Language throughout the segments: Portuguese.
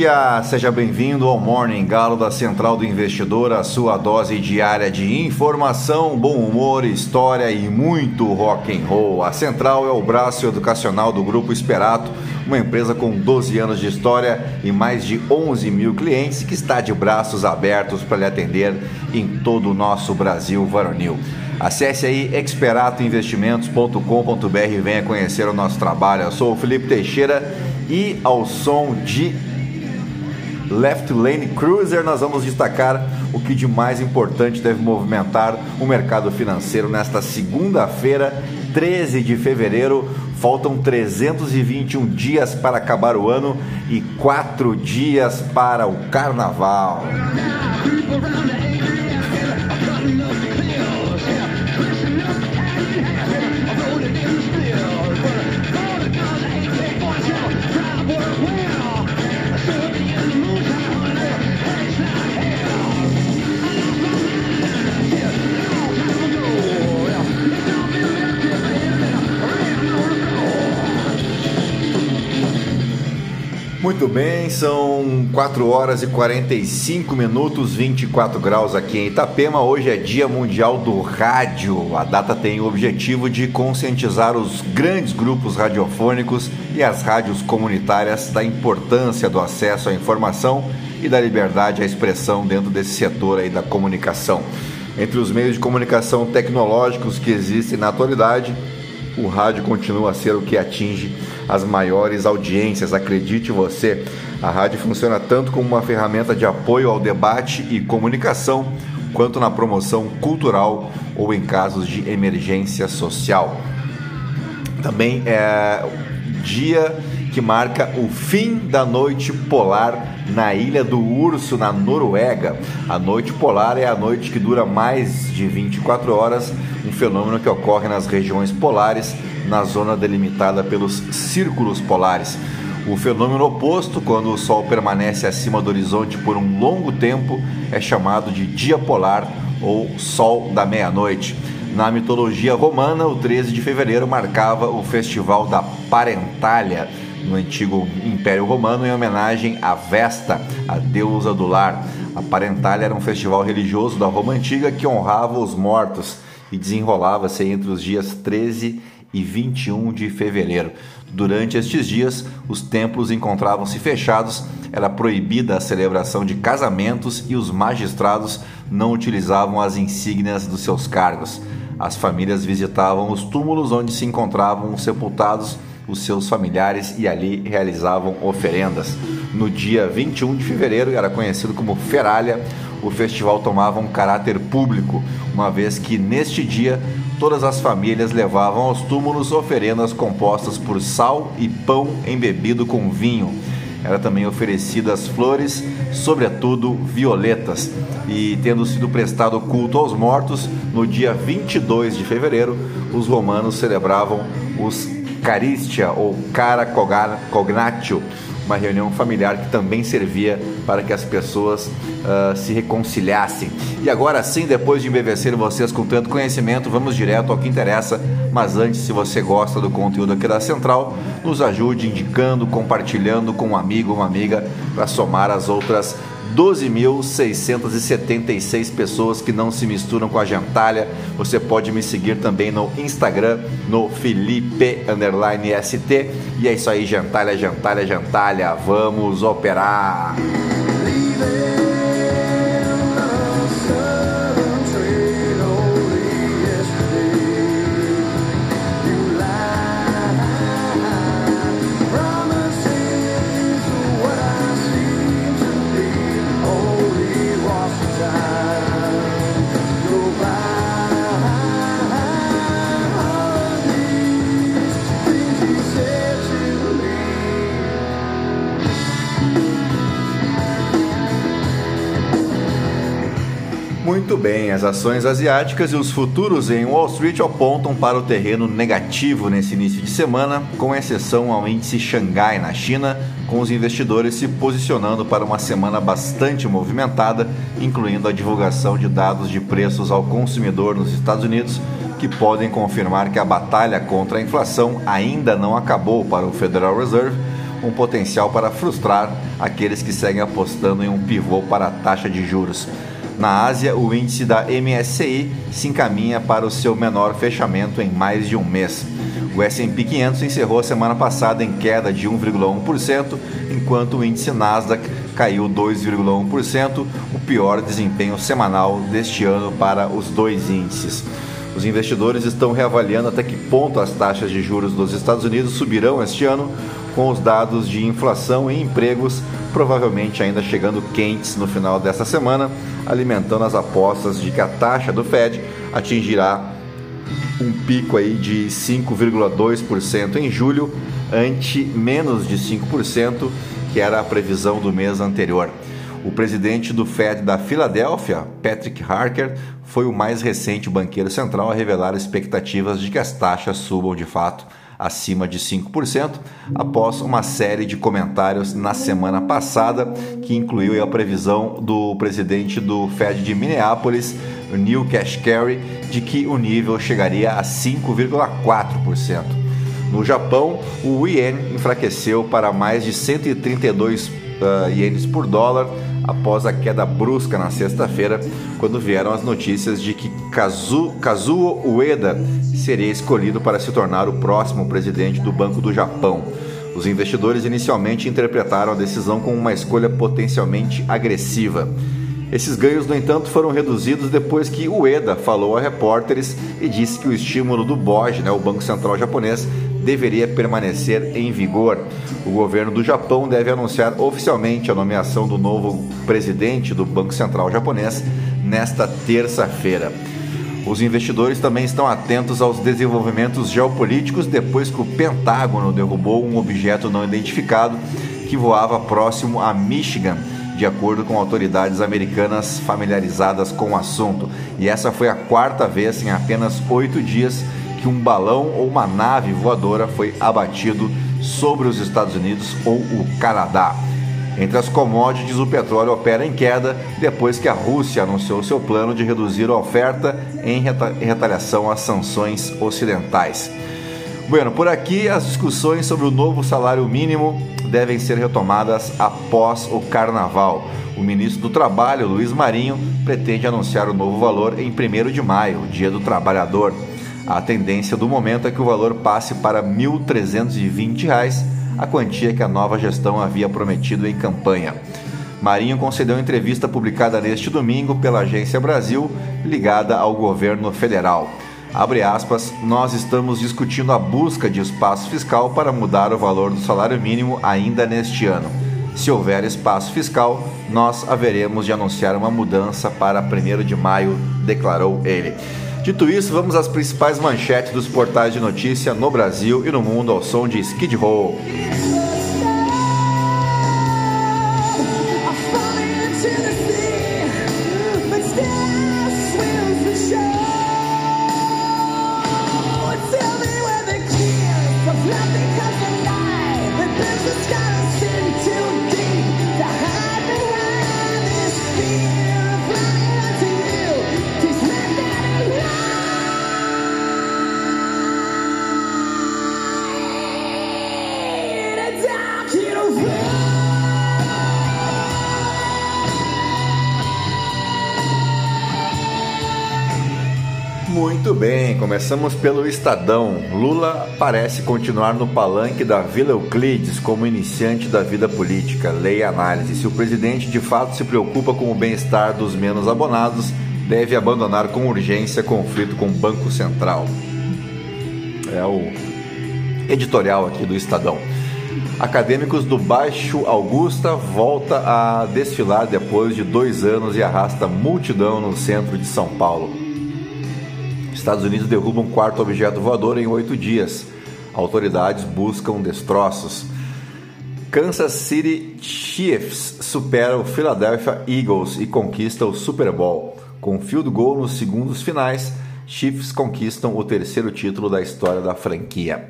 dia, seja bem-vindo ao Morning Galo da Central do Investidor, a sua dose diária de informação, bom humor, história e muito rock and roll. A Central é o braço educacional do Grupo Esperato, uma empresa com 12 anos de história e mais de 11 mil clientes que está de braços abertos para lhe atender em todo o nosso Brasil varonil. Acesse aí experatoinvestimentos.com.br e venha conhecer o nosso trabalho. Eu sou o Felipe Teixeira e ao som de Left Lane Cruiser, nós vamos destacar o que de mais importante deve movimentar o mercado financeiro nesta segunda-feira, 13 de fevereiro. Faltam 321 dias para acabar o ano e 4 dias para o carnaval. Muito bem, são 4 horas e 45 minutos, 24 graus aqui em Itapema. Hoje é Dia Mundial do Rádio. A data tem o objetivo de conscientizar os grandes grupos radiofônicos e as rádios comunitárias da importância do acesso à informação e da liberdade à expressão dentro desse setor aí da comunicação. Entre os meios de comunicação tecnológicos que existem na atualidade, o rádio continua a ser o que atinge as maiores audiências. Acredite você, a rádio funciona tanto como uma ferramenta de apoio ao debate e comunicação, quanto na promoção cultural ou em casos de emergência social. Também é dia que marca o fim da noite polar na Ilha do Urso, na Noruega. A noite polar é a noite que dura mais de 24 horas, um fenômeno que ocorre nas regiões polares, na zona delimitada pelos círculos polares. O fenômeno oposto, quando o Sol permanece acima do horizonte por um longo tempo, é chamado de dia polar ou Sol da meia-noite. Na mitologia romana, o 13 de fevereiro marcava o festival da Parentália no antigo Império Romano em homenagem a Vesta, a deusa do lar. A Parentália era um festival religioso da Roma antiga que honrava os mortos e desenrolava-se entre os dias 13 e 21 de fevereiro. Durante estes dias, os templos encontravam-se fechados, era proibida a celebração de casamentos e os magistrados não utilizavam as insígnias dos seus cargos. As famílias visitavam os túmulos onde se encontravam sepultados os seus familiares e ali realizavam oferendas. No dia 21 de fevereiro, era conhecido como Feralha, o festival tomava um caráter público, uma vez que neste dia todas as famílias levavam aos túmulos oferendas compostas por sal e pão embebido com vinho. Era também oferecidas flores, sobretudo violetas. E tendo sido prestado culto aos mortos, no dia 22 de fevereiro, os romanos celebravam os Caristia ou Cara Cognatio, uma reunião familiar que também servia para que as pessoas uh, se reconciliassem. E agora sim, depois de embevecer vocês com tanto conhecimento, vamos direto ao que interessa. Mas antes, se você gosta do conteúdo aqui da Central, nos ajude indicando, compartilhando com um amigo, uma amiga, para somar as outras 12.676 pessoas que não se misturam com a gentalha. Você pode me seguir também no Instagram, no Felipe ST. E é isso aí, gentalha, gentalha, gentalha. Vamos operar! Muito bem, as ações asiáticas e os futuros em Wall Street apontam para o terreno negativo nesse início de semana, com exceção ao índice Xangai na China, com os investidores se posicionando para uma semana bastante movimentada, incluindo a divulgação de dados de preços ao consumidor nos Estados Unidos, que podem confirmar que a batalha contra a inflação ainda não acabou para o Federal Reserve, um potencial para frustrar aqueles que seguem apostando em um pivô para a taxa de juros. Na Ásia, o índice da MSCI se encaminha para o seu menor fechamento em mais de um mês. O S&P 500 encerrou a semana passada em queda de 1,1%, enquanto o índice Nasdaq caiu 2,1%, o pior desempenho semanal deste ano para os dois índices. Os investidores estão reavaliando até que ponto as taxas de juros dos Estados Unidos subirão este ano, com os dados de inflação e empregos provavelmente ainda chegando quentes no final desta semana, alimentando as apostas de que a taxa do Fed atingirá um pico aí de 5,2% em julho, ante menos de 5%, que era a previsão do mês anterior. O presidente do Fed da Filadélfia, Patrick Harker, foi o mais recente banqueiro central a revelar expectativas de que as taxas subam de fato acima de 5%, após uma série de comentários na semana passada, que incluiu a previsão do presidente do Fed de Minneapolis, Neil Kashkari, de que o nível chegaria a 5,4%. No Japão, o ien enfraqueceu para mais de 132 uh, ienes por dólar após a queda brusca na sexta-feira, quando vieram as notícias de que Kazu, Kazuo Ueda seria escolhido para se tornar o próximo presidente do Banco do Japão. Os investidores inicialmente interpretaram a decisão como uma escolha potencialmente agressiva. Esses ganhos, no entanto, foram reduzidos depois que Ueda falou a repórteres e disse que o estímulo do BOJ, né, o Banco Central Japonês, deveria permanecer em vigor. O governo do Japão deve anunciar oficialmente a nomeação do novo presidente do Banco Central japonês nesta terça-feira. Os investidores também estão atentos aos desenvolvimentos geopolíticos depois que o Pentágono derrubou um objeto não identificado que voava próximo a Michigan, de acordo com autoridades americanas familiarizadas com o assunto. E essa foi a quarta vez em apenas oito dias que um balão ou uma nave voadora foi abatido sobre os Estados Unidos ou o Canadá. Entre as commodities, o petróleo opera em queda depois que a Rússia anunciou seu plano de reduzir a oferta em retaliação às sanções ocidentais. Bueno, por aqui as discussões sobre o novo salário mínimo devem ser retomadas após o carnaval. O ministro do Trabalho, Luiz Marinho, pretende anunciar o novo valor em 1 de maio, Dia do Trabalhador. A tendência do momento é que o valor passe para R$ 1.320, a quantia que a nova gestão havia prometido em campanha. Marinho concedeu entrevista publicada neste domingo pela Agência Brasil, ligada ao governo federal. Abre aspas, nós estamos discutindo a busca de espaço fiscal para mudar o valor do salário mínimo ainda neste ano. Se houver espaço fiscal, nós haveremos de anunciar uma mudança para 1 de maio, declarou ele. Dito isso, vamos às principais manchetes dos portais de notícia no Brasil e no mundo ao som de Skid Row. Muito bem, começamos pelo Estadão. Lula parece continuar no palanque da Vila Euclides como iniciante da vida política. Leia análise. Se o presidente de fato se preocupa com o bem-estar dos menos abonados, deve abandonar com urgência conflito com o Banco Central. É o editorial aqui do Estadão. Acadêmicos do Baixo Augusta volta a desfilar depois de dois anos e arrasta multidão no centro de São Paulo. Estados Unidos derrubam um quarto objeto voador em oito dias. Autoridades buscam destroços. Kansas City Chiefs supera o Philadelphia Eagles e conquista o Super Bowl. Com field goal nos segundos finais, Chiefs conquistam o terceiro título da história da franquia.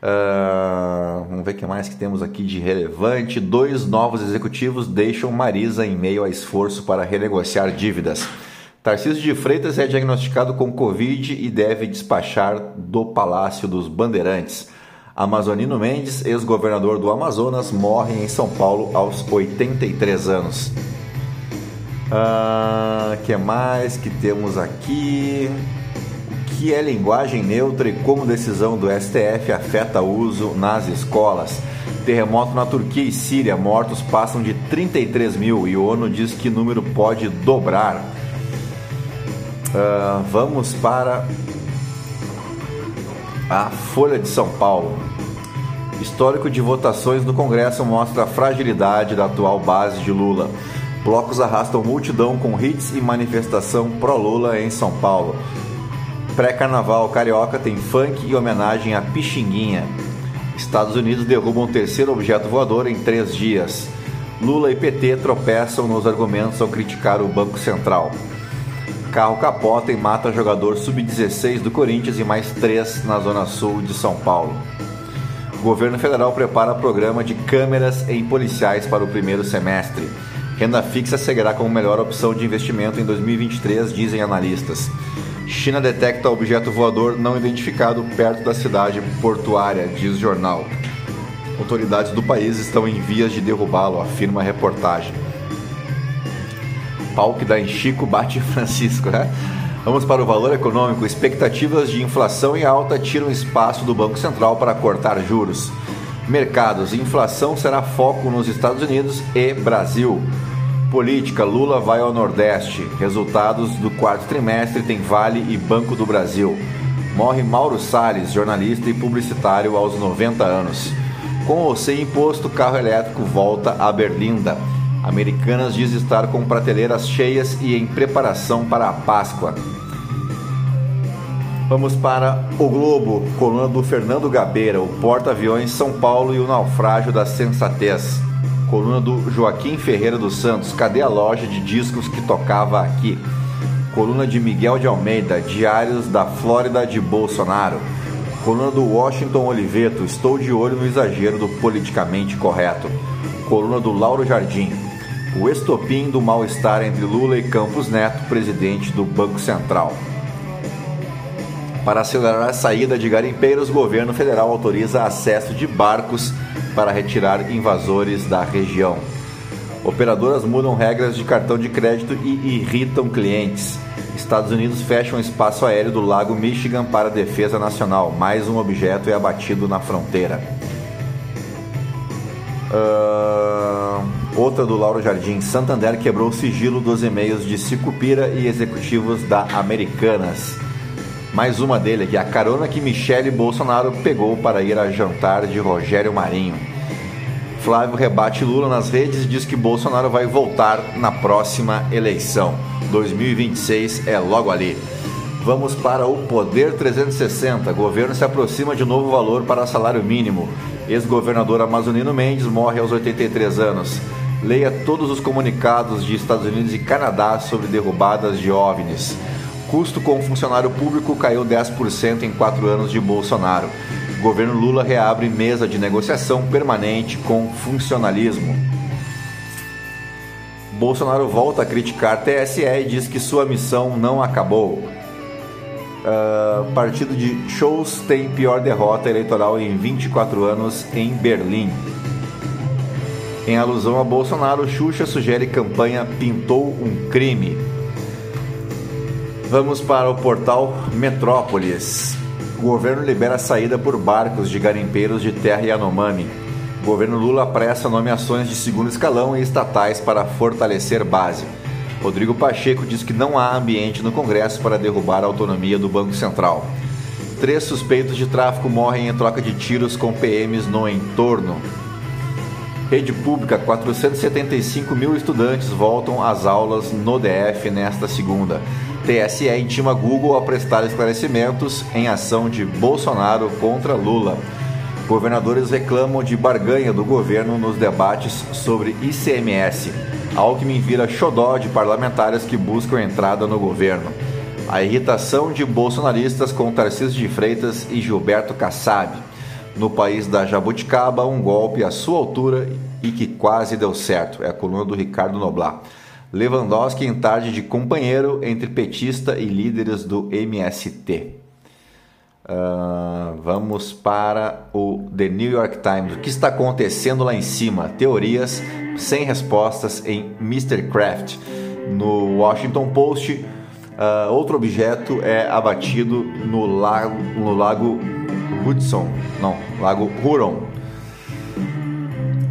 Uh, vamos ver o que mais que temos aqui de relevante. Dois novos executivos deixam Marisa em meio a esforço para renegociar dívidas. Tarcísio de Freitas é diagnosticado com Covid e deve despachar do Palácio dos Bandeirantes. Amazonino Mendes, ex-governador do Amazonas, morre em São Paulo aos 83 anos. Ah, que mais que temos aqui? O que é linguagem neutra e como decisão do STF afeta o uso nas escolas? Terremoto na Turquia e Síria, mortos passam de 33 mil e ONU diz que número pode dobrar. Uh, vamos para a Folha de São Paulo. Histórico de votações no Congresso mostra a fragilidade da atual base de Lula. Blocos arrastam multidão com hits e manifestação pró-Lula em São Paulo. Pré-carnaval carioca tem funk e homenagem a Pixinguinha. Estados Unidos derrubam o terceiro objeto voador em três dias. Lula e PT tropeçam nos argumentos ao criticar o Banco Central. Carro capota e mata jogador sub-16 do Corinthians e mais três na zona sul de São Paulo. O governo federal prepara programa de câmeras em policiais para o primeiro semestre. Renda fixa seguirá como melhor opção de investimento em 2023, dizem analistas. China detecta objeto voador não identificado perto da cidade portuária, diz jornal. Autoridades do país estão em vias de derrubá-lo, afirma a reportagem. Pau que dá em Chico bate em Francisco, né? Vamos para o valor econômico. Expectativas de inflação em alta tiram espaço do Banco Central para cortar juros. Mercados: inflação será foco nos Estados Unidos e Brasil. Política: Lula vai ao Nordeste. Resultados do quarto trimestre tem Vale e Banco do Brasil. Morre Mauro Salles, jornalista e publicitário aos 90 anos. Com ou sem imposto, carro elétrico volta a Berlinda. Americanas diz estar com prateleiras cheias e em preparação para a Páscoa. Vamos para o Globo, coluna do Fernando Gabeira, o porta-aviões São Paulo e o naufrágio da sensatez. Coluna do Joaquim Ferreira dos Santos. Cadê a loja de discos que tocava aqui? Coluna de Miguel de Almeida. Diários da Flórida de Bolsonaro. Coluna do Washington Oliveto. Estou de olho no exagero do politicamente correto. Coluna do Lauro Jardim. O estopim do mal-estar entre Lula e Campos Neto, presidente do Banco Central. Para acelerar a saída de garimpeiros, o governo federal autoriza acesso de barcos para retirar invasores da região. Operadoras mudam regras de cartão de crédito e irritam clientes. Estados Unidos fecham espaço aéreo do Lago Michigan para defesa nacional. Mais um objeto é abatido na fronteira. Uh, outra do Lauro Jardim. Santander quebrou o sigilo dos e-mails de Sicupira e executivos da Americanas. Mais uma dele aqui, a carona que Michele Bolsonaro pegou para ir a jantar de Rogério Marinho. Flávio rebate Lula nas redes e diz que Bolsonaro vai voltar na próxima eleição. 2026 é logo ali. Vamos para o Poder 360. Governo se aproxima de novo valor para salário mínimo. Ex-governador Amazonino Mendes morre aos 83 anos. Leia todos os comunicados de Estados Unidos e Canadá sobre derrubadas de OVNIs. Custo com funcionário público caiu 10% em quatro anos de Bolsonaro. governo Lula reabre mesa de negociação permanente com funcionalismo. Bolsonaro volta a criticar TSE e diz que sua missão não acabou. Uh, partido de shows tem pior derrota eleitoral em 24 anos em Berlim. Em alusão a Bolsonaro, Xuxa sugere campanha Pintou um crime. Vamos para o portal Metrópolis. O governo libera saída por barcos de garimpeiros de terra Yanomami. O governo Lula apressa nomeações de segundo escalão e estatais para fortalecer base. Rodrigo Pacheco diz que não há ambiente no Congresso para derrubar a autonomia do Banco Central. Três suspeitos de tráfico morrem em troca de tiros com PMs no entorno. Rede pública: 475 mil estudantes voltam às aulas no DF nesta segunda. TSE intima Google a prestar esclarecimentos em ação de Bolsonaro contra Lula. Governadores reclamam de barganha do governo nos debates sobre ICMS. Alckmin vira xodó de parlamentares que buscam entrada no governo. A irritação de bolsonaristas com Tarcísio de Freitas e Gilberto Kassab. No país da Jabuticaba, um golpe à sua altura e que quase deu certo. É a coluna do Ricardo Noblar. Lewandowski em tarde de companheiro entre petista e líderes do MST. Uh, vamos para o The New York Times. O que está acontecendo lá em cima? Teorias sem respostas em Mr. Craft. No Washington Post, uh, outro objeto é abatido no lago, no lago Hudson, não, lago Huron,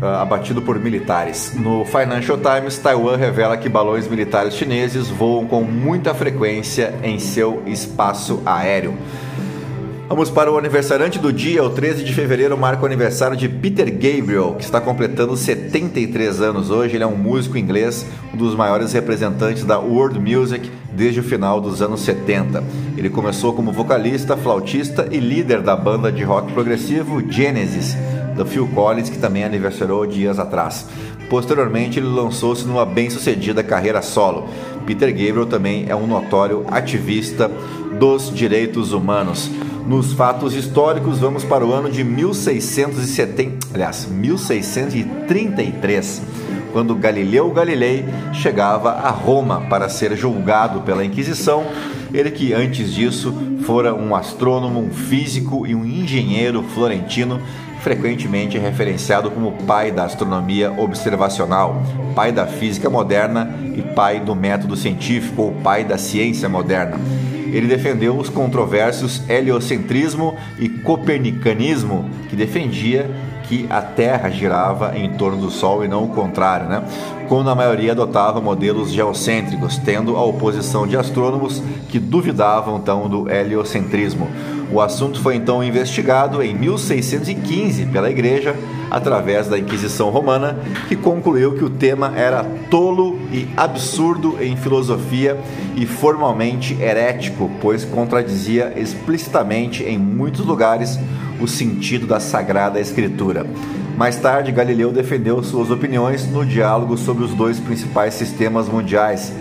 uh, abatido por militares. No Financial Times, Taiwan revela que balões militares chineses voam com muita frequência em seu espaço aéreo. Vamos para o aniversariante do dia, o 13 de fevereiro marca o aniversário de Peter Gabriel, que está completando 73 anos hoje. Ele é um músico inglês, um dos maiores representantes da world music desde o final dos anos 70. Ele começou como vocalista, flautista e líder da banda de rock progressivo Genesis, do Phil Collins, que também aniversariou dias atrás. Posteriormente, ele lançou-se numa bem-sucedida carreira solo. Peter Gabriel também é um notório ativista dos direitos humanos. Nos fatos históricos, vamos para o ano de 1670, aliás, 1633, quando Galileu Galilei chegava a Roma para ser julgado pela Inquisição. Ele que antes disso fora um astrônomo, um físico e um engenheiro florentino frequentemente referenciado como pai da astronomia observacional, pai da física moderna e pai do método científico ou pai da ciência moderna. Ele defendeu os controversos heliocentrismo e copernicanismo, que defendia que a Terra girava em torno do Sol e não o contrário, né? quando a maioria adotava modelos geocêntricos, tendo a oposição de astrônomos que duvidavam então do heliocentrismo. O assunto foi então investigado em 1615 pela Igreja através da Inquisição Romana, que concluiu que o tema era tolo e absurdo em filosofia e formalmente herético, pois contradizia explicitamente em muitos lugares o sentido da Sagrada Escritura. Mais tarde, Galileu defendeu suas opiniões no diálogo sobre os dois principais sistemas mundiais,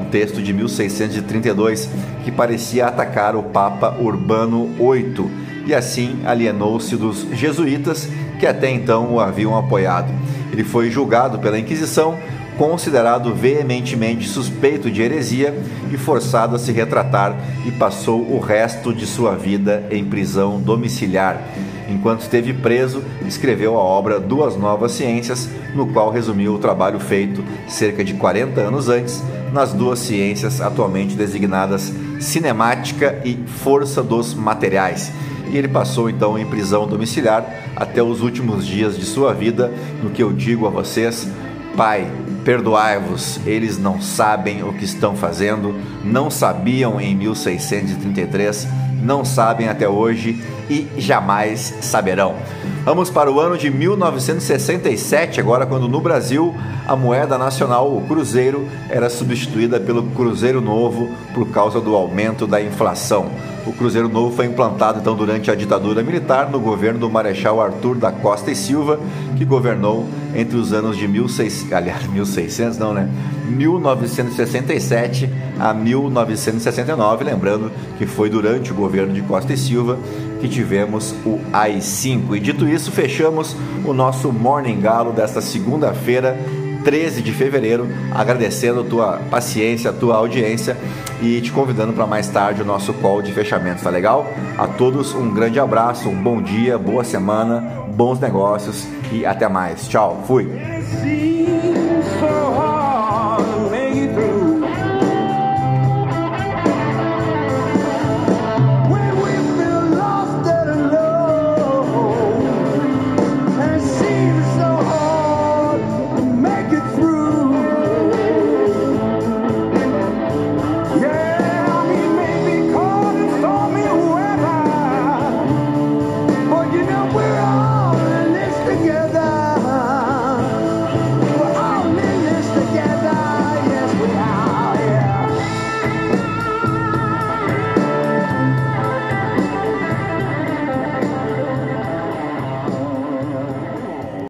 um texto de 1632 que parecia atacar o Papa Urbano VIII e assim alienou-se dos jesuítas que até então o haviam apoiado. Ele foi julgado pela Inquisição, considerado veementemente suspeito de heresia e forçado a se retratar e passou o resto de sua vida em prisão domiciliar. Enquanto esteve preso, escreveu a obra Duas Novas Ciências, no qual resumiu o trabalho feito cerca de 40 anos antes nas duas ciências atualmente designadas cinemática e força dos materiais. E ele passou então em prisão domiciliar até os últimos dias de sua vida, no que eu digo a vocês, Pai, perdoai-vos, eles não sabem o que estão fazendo, não sabiam em 1633, não sabem até hoje e jamais saberão. Vamos para o ano de 1967, agora quando no Brasil a moeda nacional, o cruzeiro, era substituída pelo cruzeiro novo por causa do aumento da inflação. O Cruzeiro Novo foi implantado então durante a ditadura militar no governo do Marechal Arthur da Costa e Silva, que governou entre os anos de 1600, aliás, 1600 não, né? 1967 a 1969, lembrando que foi durante o governo de Costa e Silva que tivemos o AI-5. E dito isso, fechamos o nosso Morning Galo desta segunda-feira, 13 de fevereiro, agradecendo a tua paciência, a tua audiência e te convidando para mais tarde o nosso call de fechamento, tá legal? A todos um grande abraço, um bom dia, boa semana, bons negócios e até mais. Tchau, fui!